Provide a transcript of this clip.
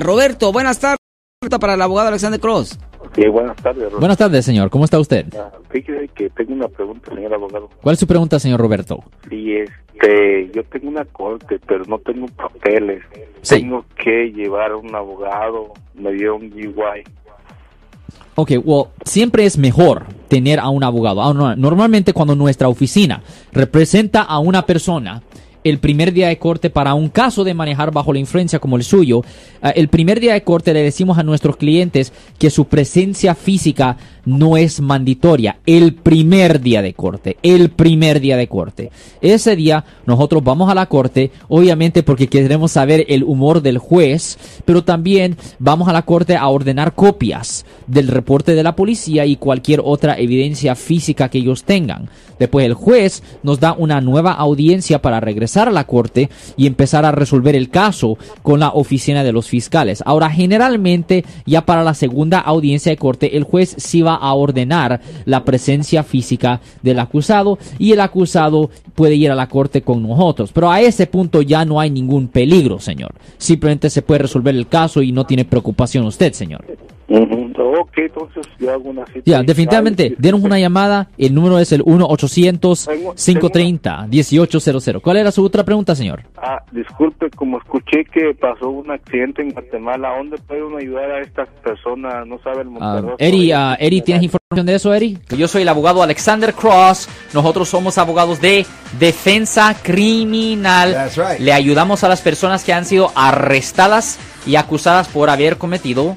Roberto. Buenas tardes para el abogado Alexander Cross. Sí, buenas tardes, Roberto. Buenas tardes, señor. ¿Cómo está usted? Ah, Fíjese que tengo una pregunta, señor abogado. ¿Cuál es su pregunta, señor Roberto? Sí, este, yo tengo una corte, pero no tengo papeles. Sí. Tengo que llevar a un abogado, me dio un GY. Ok, well, siempre es mejor tener a un abogado. Ah, no, Normalmente cuando nuestra oficina representa a una persona, el primer día de corte para un caso de manejar bajo la influencia como el suyo, eh, el primer día de corte le decimos a nuestros clientes que su presencia física no es mandatoria. El primer día de corte, el primer día de corte. Ese día nosotros vamos a la corte, obviamente porque queremos saber el humor del juez, pero también vamos a la corte a ordenar copias del reporte de la policía y cualquier otra evidencia física que ellos tengan. Después el juez nos da una nueva audiencia para regresar a la corte y empezar a resolver el caso con la oficina de los fiscales. Ahora, generalmente, ya para la segunda audiencia de corte, el juez sí va a ordenar la presencia física del acusado y el acusado puede ir a la corte con nosotros. Pero a ese punto ya no hay ningún peligro, señor. Simplemente se puede resolver el caso y no tiene preocupación usted, señor. Ok, entonces yo hago una cita. Ya, definitivamente, denos una llamada. El número es el 1-800-530-1800. ¿Cuál era su otra pregunta, señor? Ah, disculpe, como escuché que pasó un accidente en Guatemala, ¿dónde puede uno ayudar a estas personas? No sabe el Ah, Monterrey. Eri, ah, Eri, ¿tienes información de eso, Eri? Yo soy el abogado Alexander Cross. Nosotros somos abogados de defensa criminal. That's right. Le ayudamos a las personas que han sido arrestadas y acusadas por haber cometido